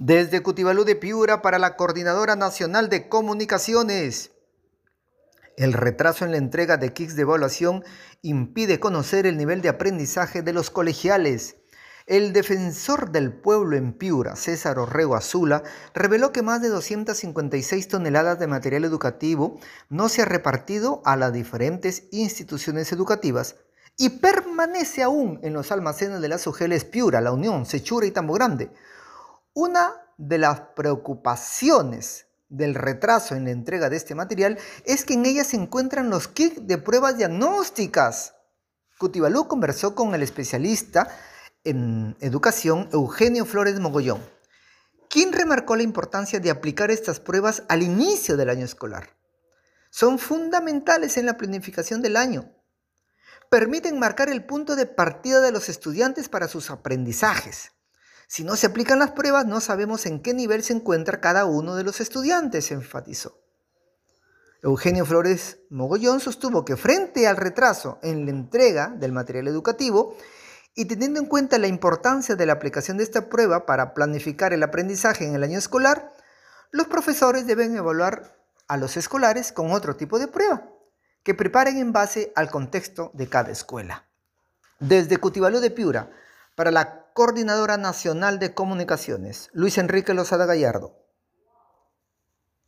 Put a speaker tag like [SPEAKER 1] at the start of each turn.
[SPEAKER 1] Desde Cutibalú de Piura para la Coordinadora Nacional de Comunicaciones. El retraso en la entrega de kits de evaluación impide conocer el nivel de aprendizaje de los colegiales. El defensor del pueblo en Piura, César Orrego Azula, reveló que más de 256 toneladas de material educativo no se ha repartido a las diferentes instituciones educativas y permanece aún en los almacenes de las UGELES Piura, La Unión, Sechura y Tambo Grande una de las preocupaciones del retraso en la entrega de este material es que en ella se encuentran los kits de pruebas diagnósticas. Cutibalú conversó con el especialista en educación Eugenio Flores Mogollón, quien remarcó la importancia de aplicar estas pruebas al inicio del año escolar. Son fundamentales en la planificación del año. Permiten marcar el punto de partida de los estudiantes para sus aprendizajes si no se aplican las pruebas, no sabemos en qué nivel se encuentra cada uno de los estudiantes, enfatizó. Eugenio Flores Mogollón sostuvo que frente al retraso en la entrega del material educativo y teniendo en cuenta la importancia de la aplicación de esta prueba para planificar el aprendizaje en el año escolar, los profesores deben evaluar a los escolares con otro tipo de prueba, que preparen en base al contexto de cada escuela. Desde Cutibalú de Piura, para la Coordinadora Nacional de Comunicaciones, Luis Enrique Lozada Gallardo.